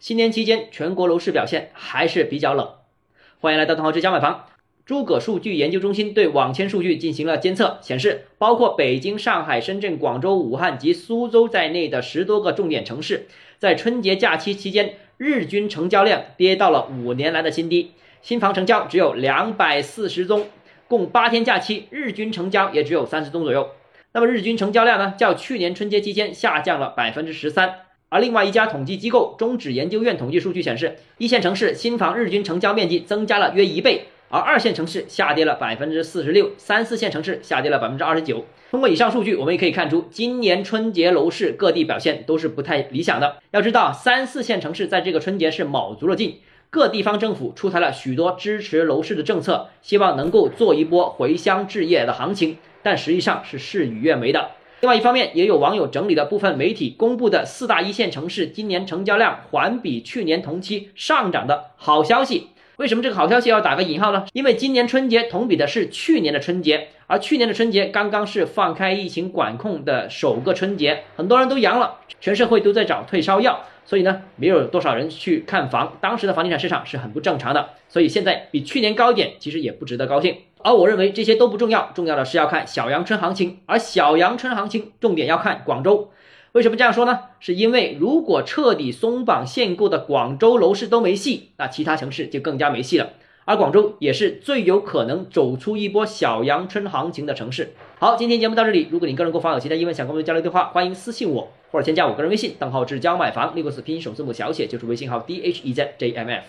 新年期间全国楼市表现还是比较冷。欢迎来到东浩之家买房。诸葛数据研究中心对网签数据进行了监测，显示，包括北京、上海、深圳、广州、武汉及苏州在内的十多个重点城市，在春节假期期间，日均成交量跌到了五年来的新低，新房成交只有两百四十宗，共八天假期，日均成交也只有三十宗左右。那么日均成交量呢，较去年春节期间下降了百分之十三。而另外一家统计机构中指研究院统计数据显示，一线城市新房日均成交面积增加了约一倍。而二线城市下跌了百分之四十六，三四线城市下跌了百分之二十九。通过以上数据，我们也可以看出，今年春节楼市各地表现都是不太理想的。要知道，三四线城市在这个春节是卯足了劲，各地方政府出台了许多支持楼市的政策，希望能够做一波回乡置业的行情，但实际上是事与愿违的。另外一方面，也有网友整理了部分媒体公布的四大一线城市今年成交量环比去年同期上涨的好消息。为什么这个好消息要打个引号呢？因为今年春节同比的是去年的春节，而去年的春节刚刚是放开疫情管控的首个春节，很多人都阳了，全社会都在找退烧药，所以呢，没有多少人去看房，当时的房地产市场是很不正常的，所以现在比去年高一点，其实也不值得高兴。而我认为这些都不重要，重要的是要看小阳春行情，而小阳春行情重点要看广州。为什么这样说呢？是因为如果彻底松绑限购的广州楼市都没戏，那其他城市就更加没戏了。而广州也是最有可能走出一波小阳春行情的城市。好，今天节目到这里。如果你个人购房有其他疑问，想跟我们交流的话，欢迎私信我或者添加我个人微信，账号是教买房六个字拼音首字母小写，就是微信号 d h e z j m f。